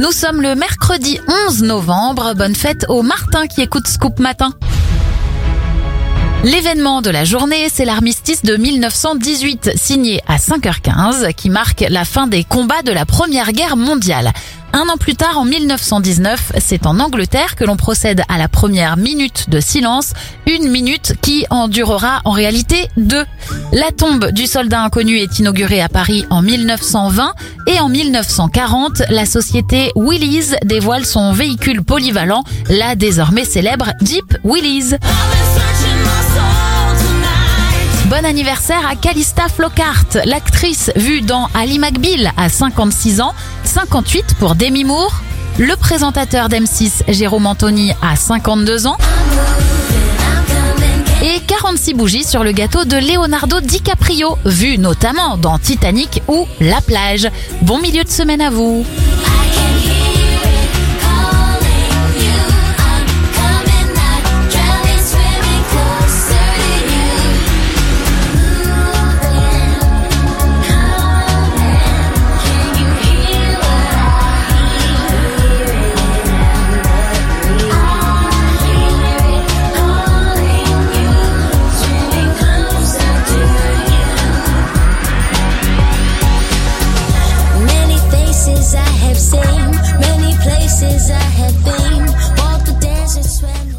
Nous sommes le mercredi 11 novembre. Bonne fête aux Martin qui écoute Scoop Matin. L'événement de la journée, c'est l'armistice de 1918, signé à 5h15, qui marque la fin des combats de la Première Guerre mondiale. Un an plus tard, en 1919, c'est en Angleterre que l'on procède à la première minute de silence, une minute qui en durera en réalité deux. La tombe du soldat inconnu est inaugurée à Paris en 1920 et en 1940, la société Willys dévoile son véhicule polyvalent, la désormais célèbre Jeep Willys. Bon anniversaire à Calista Flockhart, l'actrice vue dans Ali McBeal à 56 ans, 58 pour Demi Moore, le présentateur d'M6 Jérôme Anthony à 52 ans et 46 bougies sur le gâteau de Leonardo DiCaprio, vu notamment dans Titanic ou La plage. Bon milieu de semaine à vous